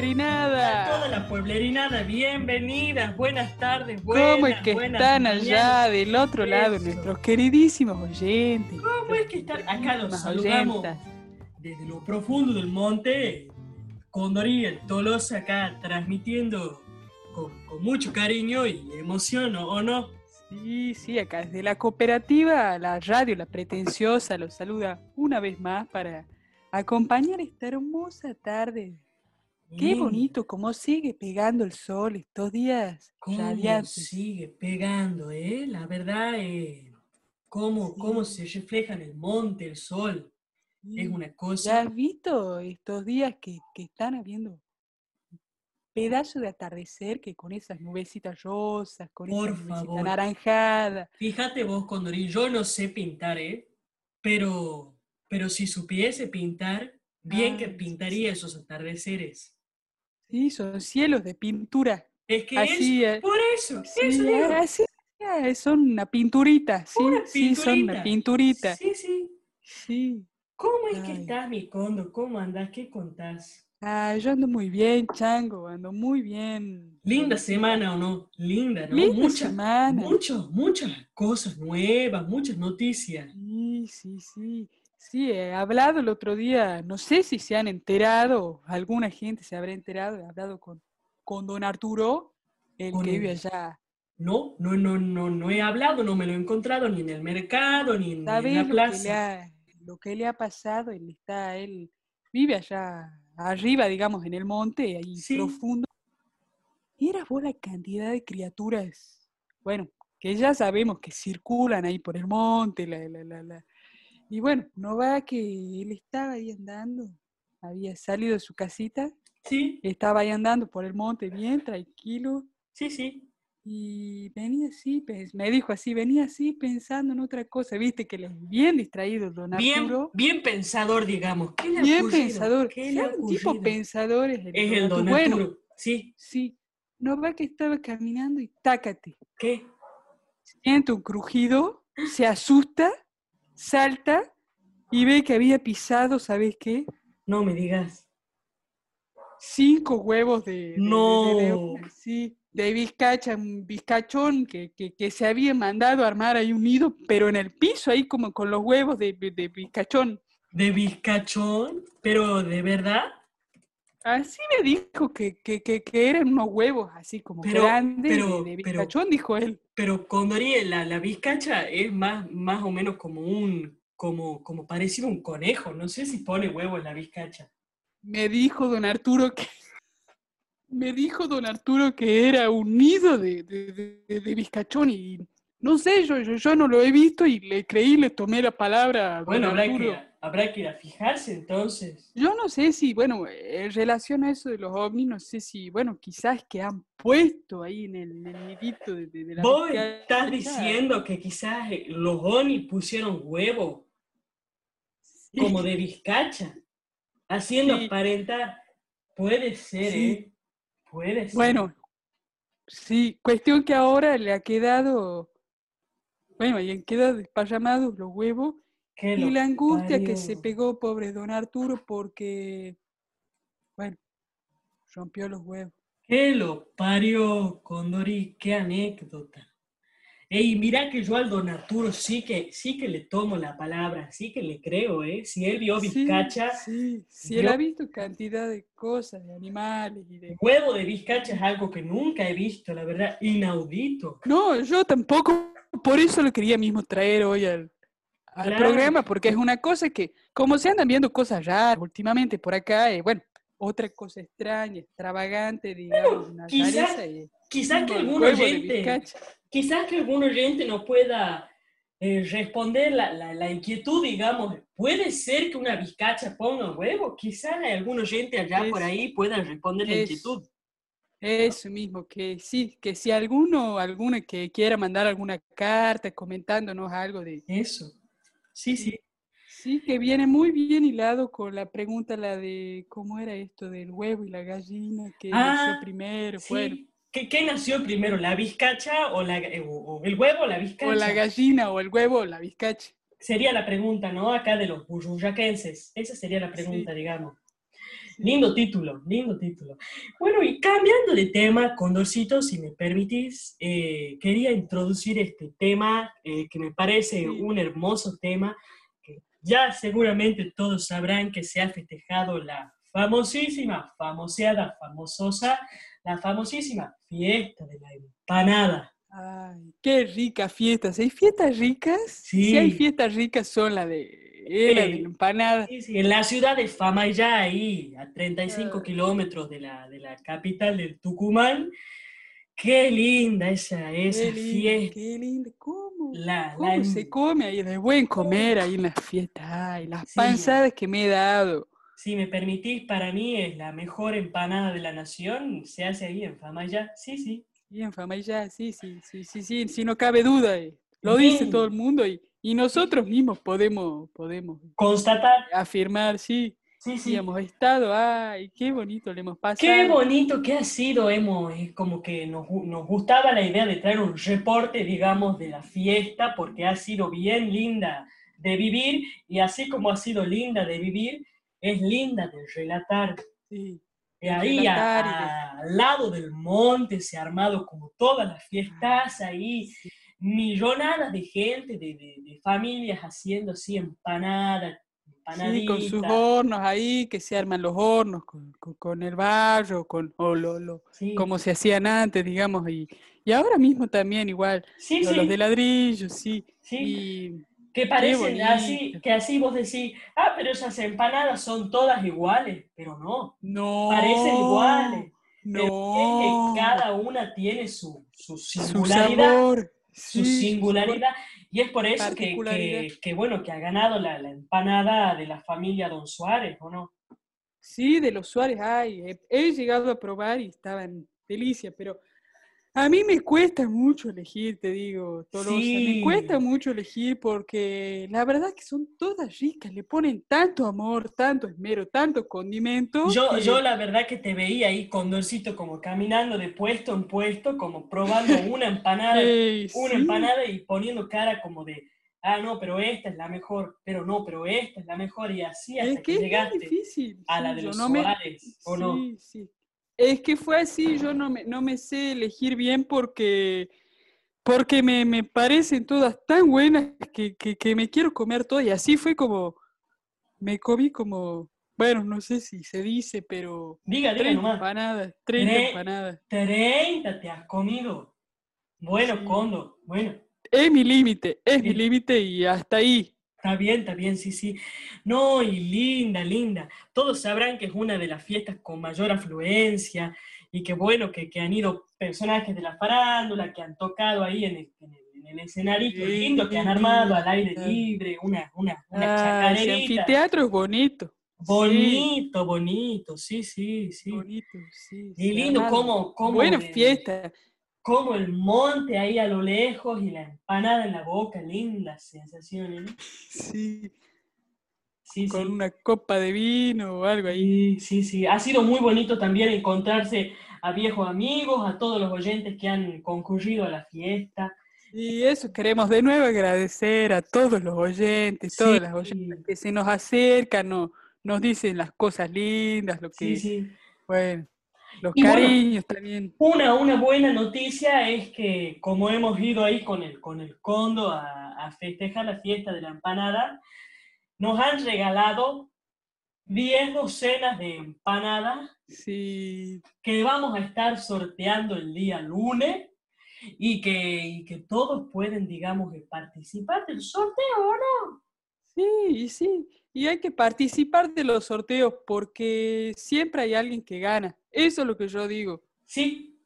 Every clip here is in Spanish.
pueblerinada. Toda la pueblerinada, bienvenidas, buenas tardes, buenas ¿Cómo es que están allá del otro lado nuestros queridísimos oyentes? ¿Cómo es que están? Acá los saludamos desde lo profundo del monte. Condorí, el Tolosa acá transmitiendo con, mucho cariño y emoción, ¿o no? Sí, sí, acá desde la cooperativa, la radio, la pretenciosa, los saluda una vez más para acompañar esta hermosa tarde. Qué bonito cómo sigue pegando el sol estos días ¿Cómo sigue pegando, eh? La verdad, eh, cómo, cómo se refleja en el monte el sol. Es una cosa... ¿Ya has visto estos días que, que están habiendo pedazo de atardecer que con esas nubecitas rosas, con Por esa favor. naranjada. Fíjate vos, Condorín, yo no sé pintar, ¿eh? Pero, pero si supiese pintar, bien que sí, pintaría esos atardeceres. Sí, son cielos de pintura. Es que Así es, es. por eso, Sí, eso digo. así es, son una pinturita, sí, Una sí, son una pinturita. Sí, sí. Sí. ¿Cómo es que estás, mi condo? ¿Cómo andás? ¿Qué contás? Ah, yo ando muy bien, Chango, ando muy bien. Linda semana o no? Linda, ¿no? Linda muchas, semana. muchas, muchas cosas nuevas, muchas noticias. Sí, sí, sí. Sí, he hablado el otro día, no sé si se han enterado, alguna gente se habrá enterado, he hablado con, con don Arturo, el Con que vive allá. No, no, no, no, no he hablado, no me lo he encontrado ni en el mercado, ni en, en ¿Sabes la lo que, le plaza. ha, lo que le ha pasado? Él está, él vive allá arriba, digamos, en el monte, ahí Sí. profundo. Mira vos la cantidad de criaturas, bueno, que ya sabemos que circulan ahí por el monte, la, la, la. Y bueno, no va que él estaba ahí andando, había salido de su casita, Sí, estaba ahí andando por el monte bien tranquilo, sí, sí. y venía así, pues, me dijo así, venía así pensando en otra cosa, viste que él es bien distraído, don Bien, Arturo. bien pensador, digamos. ¿Qué le Bien ocurrido? pensador. ¿Qué le ha ¿Sabe un tipo pensador es el, Es don el don Arturo? Bueno, Arturo. Sí, sí, no va que estaba caminando y tácate, ¿qué? siente un crujido, se asusta, salta y ve que había pisado, ¿sabes qué? No me digas. Cinco huevos de, de- de- de No. león, sí, de bizcacha, un bizcachón que, que, que se había mandado a armar ahí un nido, pero en el piso, ahí como con los huevos de, de, de bizcachón. ¿De bizcachón? ¿Pero de verdad? Así me dijo que, que, que, que eran unos huevos así como Pero- grandes de- pero- de, pero- bizcachón, dijo él. Pero Condorí, la, la bizcacha es más, más o menos como un, como, como parecido a un conejo. No sé si pone huevo en la bizcacha. Me dijo don Arturo que me dijo don Arturo que era un nido de, de, de- de bizcachón y no sé, yo, yo, yo no lo he visto y le creí, le tomé la palabra a don Bueno, habrá Arturo. que, habrá que ir a fijarse entonces. Yo no sé si, bueno, en relación a eso de los ovnis, no sé si, bueno, quizás que han puesto ahí en el, en el nidito de, de, de la Vos estás diciendo que quizás eh, los Oni pusieron huevo Sí. como de bizcacha, haciendo Sí. aparentar. Puede ser, Sí. ¿eh? Puede ser. Bueno, sí, cuestión que ahora le ha quedado, bueno, y han quedado desparramados los huevos y la angustia que se pegó, pobre don Arturo, porque, bueno, rompió los huevos. ¿Qué lo parió, Condori? Qué anécdota. Ey, mira que yo al don Arturo sí que, sí que le tomo la palabra, sí que le creo, ¿eh? Si él vio Sí, bizcacha, Sí, sí, él yo- ha visto cantidad de cosas, de animales y de... huevo de bizcacha es algo que nunca he visto, la verdad, inaudito. No, yo tampoco, por eso lo quería mismo traer hoy al, al Claro. programa, porque es una cosa que, como se andan viendo cosas raras últimamente por acá, eh, bueno, otra cosa extraña, extravagante, digamos, una quizás Quizás que algún oyente, quizás que algún oyente nos pueda eh, responder la, la- la inquietud, digamos, ¿puede ser que una bizcacha ponga huevo? Quizás algún oyente allá por Es- ahí pueda responder la es- inquietud. Eso mismo, que sí, que si alguno, alguna que quiera mandar alguna carta comentándonos algo de, Eso. Sí, sí. sí, que viene muy bien hilado con la pregunta, la de cómo era esto del huevo y la gallina, que nació Ah, primero, Sí, bueno, ¿Qué, ¿Qué, nació primero, la vizcacha o, la, eh, o, el huevo o la vizcacha? O la gallina o el huevo o la vizcacha. Sería la pregunta, ¿no? Acá de los burruyaquenses. Esa sería la pregunta, digamos. Lindo título, lindo título. Bueno, y cambiando de tema, Condorcito, si me permitís, eh, quería introducir este tema eh, que me parece un hermoso tema, que ya seguramente todos sabrán que se ha festejado la famosísima, famoseada, famososa, la famosísima fiesta de la empanada. Ay, qué ricas fiestas. ¿Hay fiestas ricas? Sí. Si hay fiestas ricas son las de la la empanada. Sí, sí, en la ciudad de Famayá, ahí, a 35 ah. kilómetros de la, de la capital del Tucumán. Qué linda esa, esa fiesta. Qué linda, ¿cómo? ¿Cómo se come ahí? Es buen comer ahí en las fiestas. Ay, las panzadas que me he dado. Si me permitís, para mí es la mejor empanada de la nación. Se hace ahí en Famayá. Sí, sí. Sí, en Famayá, sí, sí, sí, sí, sí, sí, no cabe duda. Eh. Lo dice todo el mundo y y nosotros mismos podemos, podemos constatar, afirmar, sí, sí, sí. hemos estado, ay, qué bonito le hemos pasado. Qué bonito que ha sido, hemos, es como que nos, nos gustaba la idea de traer un reporte, digamos, de la fiesta, porque ha sido bien linda de vivir, y así como ha sido linda de vivir, es linda de relatar. Sí. Y ahí, al lado del monte, se ha armado como todas las fiestas ahí millonadas de gente, de, de, familias haciendo así empanadas, Sí, con sus hornos ahí, que se arman los hornos con, con, el barro, con, o lo, lo como se hacían antes, digamos, y, y ahora mismo también igual, los de ladrillo, sí. sí. que parecen así, que así vos decís, ah, pero esas empanadas son todas iguales, pero no, no parecen iguales. No. Pero que cada una tiene su, su singularidad su singularidad. Y es por eso que, que, bueno, que ha ganado la, la, empanada de la familia Don Suárez, ¿o no? Sí, de los Suárez, ay, he, he llegado a probar y estaban delicia, pero a mí me cuesta mucho elegir, te digo, Tolosa. Me cuesta mucho elegir porque la verdad que son todas ricas, le ponen tanto amor, tanto esmero, tanto condimento. Yo, yo la verdad que te veía ahí condorcito como caminando de puesto en puesto, como probando una empanada, una empanada y poniendo cara como de, ah, no, pero esta es la mejor, pero no, pero esta es la mejor y así hasta que, llegaste a la de los no ¿o no? Sí, sí. Es que fue así, yo no me, no me sé elegir bien porque, porque me, me parecen todas tan buenas que, que, me quiero comer todas. Y así fue como, me comí como, bueno, no sé si se dice, pero... Diga, diga nomás. empanadas, 30 empanadas. 30 te has comido. Bueno, Condo, bueno. Es mi límite, es mi límite y hasta ahí. Está bien, está bien, sí, sí. No, y linda, linda. Todos sabrán que es una de las fiestas con mayor afluencia y que bueno, que, que han ido personajes de la farándula, que han tocado ahí en el, en el, escenario lindo, que han armado al aire libre, una, una, una ah, El anfiteatro es bonito. Bonito, bonito, sí, sí, sí. Bonito, sí. Y lindo como... como Buena fiesta como el monte ahí a lo lejos y la empanada en la boca, lindas sensaciones. Sí. Sí, Con una copa de vino o algo ahí. Sí, sí, Ha sido muy bonito también encontrarse a viejos amigos, a todos los oyentes que han concurrido a la fiesta. Y eso queremos de nuevo agradecer a todos los oyentes, todas las oyentes que se nos acercan, no, nos dicen las cosas lindas, lo que... Sí, sí. Bueno, los cariños también. Una, una buena noticia es que como hemos ido ahí con el, con el condo a, a festejar la fiesta de la empanada, nos han regalado 10 docenas de empanadas sí. que vamos a estar sorteando el día lunes y que, y que todos pueden, digamos, participar del sorteo, ¿o no? Sí, sí. Y hay que participar de los sorteos porque siempre hay alguien que gana. Eso es lo que yo digo. Sí,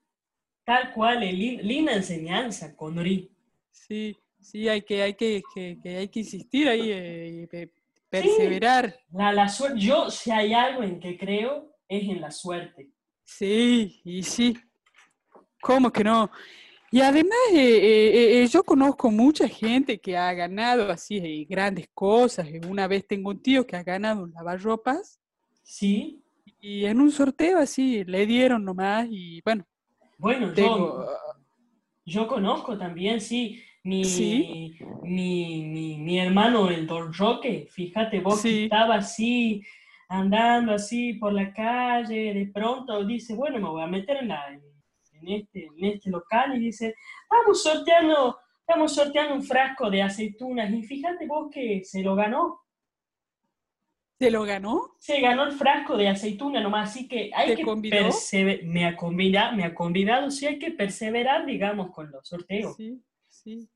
tal cual, linda enseñanza, Conori. Sí, sí, hay que, hay que, hay que insistir ahí, eh, perseverar. la, la suerte, yo si hay algo en que creo es en la suerte. Sí, y sí. ¿Cómo que no? Y además, eh, eh, yo conozco mucha gente que ha ganado así grandes cosas. Una vez tengo un tío que ha ganado un lavarropas. Sí. Y en un sorteo así le dieron nomás y bueno, Bueno, yo, yo conozco también, sí. Mi, mi, mi, hermano, el Don Roque, fíjate vos que estaba así, andando así por la calle, de pronto dice, bueno, me voy a meter en, la, en, este, en este local y dice, vamos sorteando, estamos sorteando un frasco de aceitunas y fíjate vos que se lo ganó. ¿Se lo ganó? Se ganó el frasco de aceituna nomás, así que hay que perseverar, me ha convidado, me ha convidado, sí hay que perseverar, digamos, con los sorteos. Sí, sí.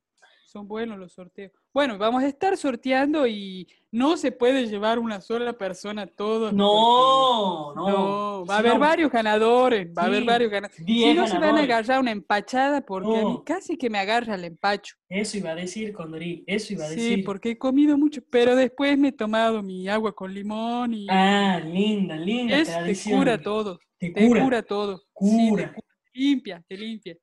Son buenos los sorteos. Bueno, vamos a estar sorteando y no se puede llevar una sola persona todos. No, no, Va a haber varios ganadores, va a haber varios ganadores. Si no se van a agarrar una empachada porque a mí casi que me agarra el empacho. Eso iba a decir, Condorí, eso iba a decir. Sí, porque he comido mucho, pero después me he tomado mi agua con limón y... Ah, linda, linda es, Te cura todo. Te, cura. todo. Cura. te limpia, te limpia.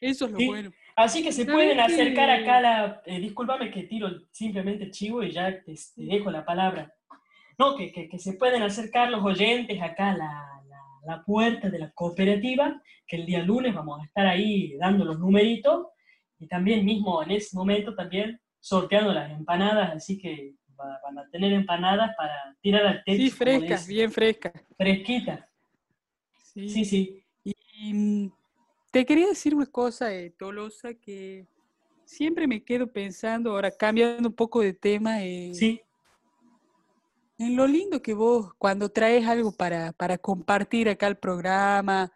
Eso es lo bueno. Así que se pueden acercar acá a la... Eh, discúlpame que tiro simplemente el chivo y ya te, dejo la palabra. No, que, que, se pueden acercar los oyentes acá a la, la, puerta de la cooperativa, que el día lunes vamos a estar ahí dando los numeritos y también mismo en ese momento también sorteando las empanadas, así que van a tener empanadas para tirar al techo. Sí, frescas, bien frescas. Fresquitas. Sí, sí. sí. Y, mm, te quería decir una cosa, eh, Tolosa, que siempre me quedo pensando, ahora cambiando un poco de tema, eh, sí. en lo lindo que vos, cuando traes algo para, para compartir acá al programa,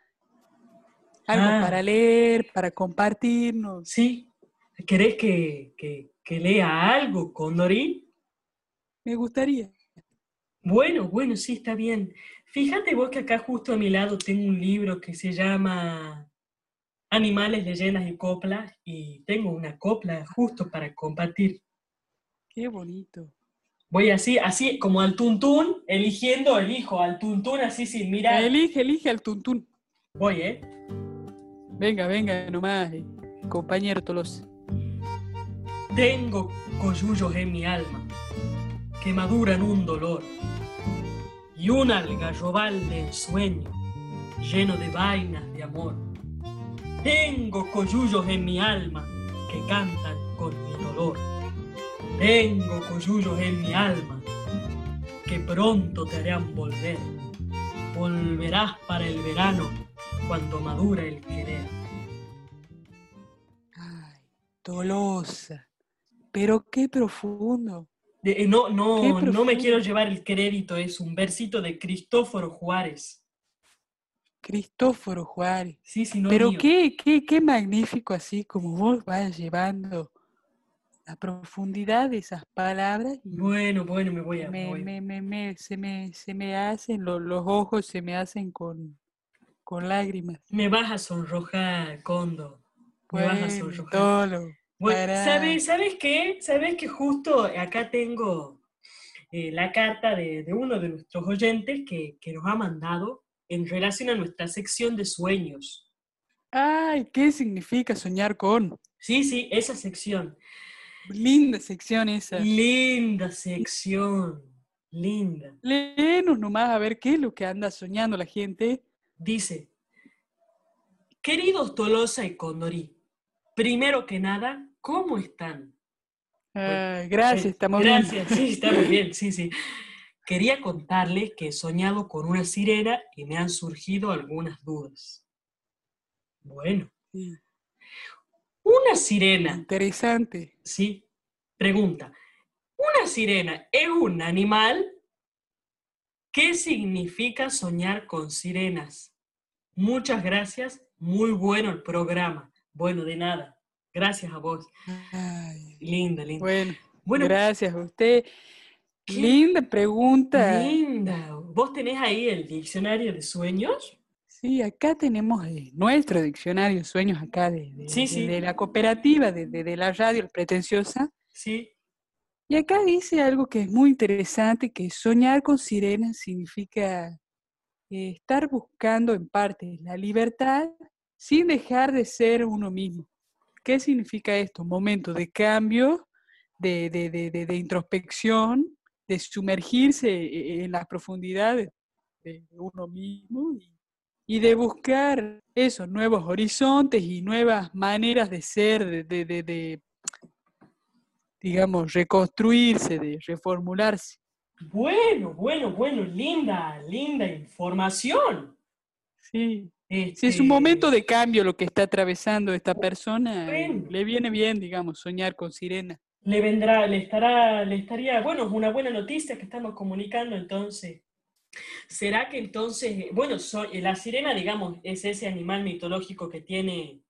algo ah. para leer, para compartirnos. Sí. ¿Querés que, que, que lea algo, Condorín? Me gustaría. Bueno, bueno, sí, está bien. Fíjate vos que acá justo a mi lado tengo un libro que se llama animales, leyendas y coplas y tengo una copla justo para compartir. Qué bonito. Voy así, así como al tuntún, eligiendo, elijo al tuntún así sin mirar. Elige, elige al tuntún. Voy, ¿eh? Venga, venga nomás, eh, compañero Tolos. Tengo coyullos en mi alma que maduran un dolor y un algarrobal de ensueño lleno de vainas de amor tengo coyullos en mi alma que cantan con mi dolor. Tengo coyullos en mi alma que pronto te harán volver. Volverás para el verano cuando madura el querer. Ay, Tolosa, pero qué profundo. Eh, no, no, no me quiero llevar el crédito, es un versito de Cristóforo Juárez. Cristóforo Juárez. Sí, sí, no Pero qué, qué, qué magnífico así como vos vas llevando la profundidad de esas palabras. bueno, bueno, me voy a... Me, me, me, se, me, se me hacen, los ojos se me hacen con, con lágrimas. Me vas a sonrojar, Condo. Me vas a sonrojar. bueno, ¿sabes, ¿sabes qué? ¿Sabes que justo acá tengo eh, la carta de, de, uno de nuestros oyentes que, que nos ha mandado en relación a nuestra sección de sueños. Ay, ¿qué significa soñar con? Sí, sí, esa sección. Linda sección esa. Linda sección. Linda. Léenos nomás a ver qué es lo que anda soñando la gente. Dice, queridos Tolosa y Condorí, primero que nada, ¿cómo están? gracias, estamos bien. Gracias, sí, estamos bien, sí, sí. Quería contarles que he soñado con una sirena y me han surgido algunas dudas. Bueno. Una sirena. Interesante. Sí. Pregunta. ¿Una sirena es un animal? ¿Qué significa soñar con sirenas? Muchas gracias. Muy bueno el programa. Bueno, de nada. Gracias a vos. linda, linda. Bueno, bueno, gracias a usted. Linda pregunta. Linda. ¿Vos tenés ahí el diccionario de sueños? Sí, acá tenemos eh, nuestro diccionario de sueños acá de, de, la cooperativa, de, la radio pretenciosa. Sí. Y acá dice algo que es muy interesante, que soñar con sirenas significa eh, estar buscando en parte la libertad sin dejar de ser uno mismo. ¿Qué significa esto? Un momento de cambio, de, de introspección, de sumergirse e-, en las profundidades de uno mismo y y de buscar esos nuevos horizontes y nuevas maneras de ser, de, de, de, digamos, reconstruirse, de reformularse. Bueno, bueno, bueno, linda, linda información. Sí. Si es un momento de cambio lo que está atravesando esta persona, le viene bien, digamos, soñar con sirena. Le vendrá, le estará, le estaría, bueno, es una buena noticia que estamos comunicando entonces. ¿Será que entonces, bueno, la sirena, digamos, es ese animal mitológico que tiene,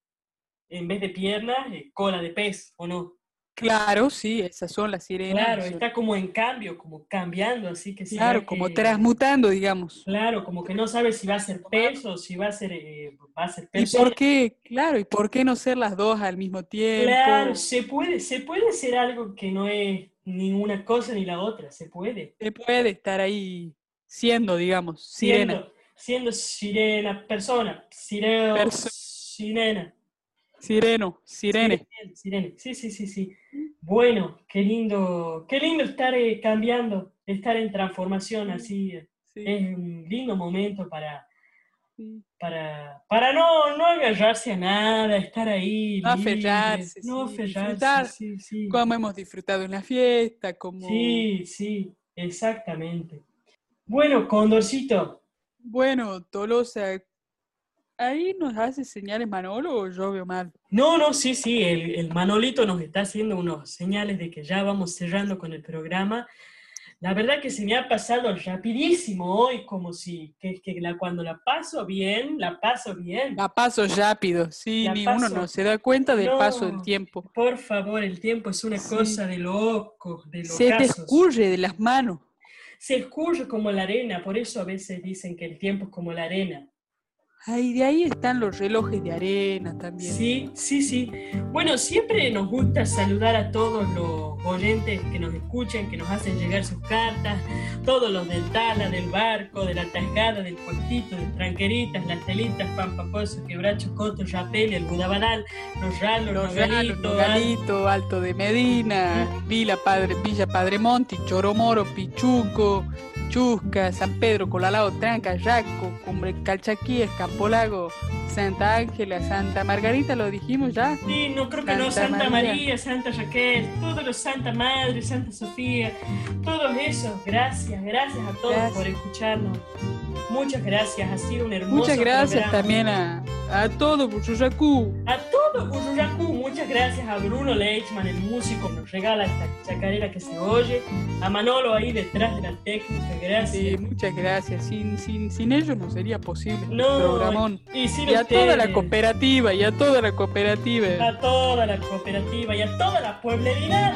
en vez de piernas, eh, cola de pez, ¿o no? Claro, sí, esas son las sirenas. Claro, está como en cambio, como cambiando, así que sí. Claro, como transmutando, digamos. Claro, como que no sabe si va a ser peso, si va a ser, eh, va a ser peso. ¿Y por qué? Claro, ¿y por qué no ser las dos al mismo tiempo? Claro, se puede, se puede ser algo que no es ni una cosa ni la otra, se puede. Se puede estar ahí siendo, digamos, sirena. Siendo, sirena, persona, sireno, sirena. Sireno, sirene. Sirene, sí, sí, sí, sí. Bueno, qué lindo, qué lindo estar eh, cambiando, estar en transformación así. Es un lindo momento para, para, para no, no agarrarse a nada, estar ahí. No aferrarse. No aferrarse. Sí, como hemos disfrutado en la fiesta, como... Sí, sí, exactamente. Bueno, Condorcito. Bueno, Tolosa, ¿ahí nos hace señales Manolo o yo veo mal? No, no, sí, sí, el, Manolito nos está haciendo unos señales de que ya vamos cerrando con el programa. La verdad que se me ha pasado rapidísimo hoy, como si que, que la, cuando la paso bien, la paso bien. La paso rápido, sí, ni uno no se da cuenta del paso del tiempo. Por favor, el tiempo es una cosa de loco, de Se te escurre de las manos se escurre como la arena, por eso a veces dicen que el tiempo es como la arena. Ay, de ahí están los relojes de arena también. Sí, sí, sí. Bueno, siempre nos gusta saludar a todos los oyentes que nos escuchan, que nos hacen llegar sus cartas, todos los del Tala, del Barco, de la Tasgada, del Puestito, de Tranqueritas, las Telitas, Pampaposo, Quebracho, Coto, Yapel, el Budabanal, los Ralos, los Galito, Alto de Medina, Villa Padre, Villa Padremonti, Choromoro, Pichuco, Chusca, San Pedro, Colalao, Tranca, Yaco, Cumbre Calchaquíes, Campolago, Santa Ángela, Santa Margarita, ¿lo dijimos ya? Sí, no creo que no, Santa María. Santa Raquel, todos los Santa Madre, Santa Sofía, todos esos, gracias, gracias a todos por escucharnos. Muchas gracias, ha sido un hermoso Muchas gracias también a, a todo Buchuyacu. A todo Buchuyacu, muchas gracias a Bruno Leichman, el músico, nos regala esta chacarera que se oye. A Manolo ahí detrás de la técnica, gracias. Sí, muchas gracias. Sin, sin, sin ellos no sería posible no, programón. Y, y a toda la cooperativa, y a toda la cooperativa. A toda la cooperativa, y a toda la pueblerina.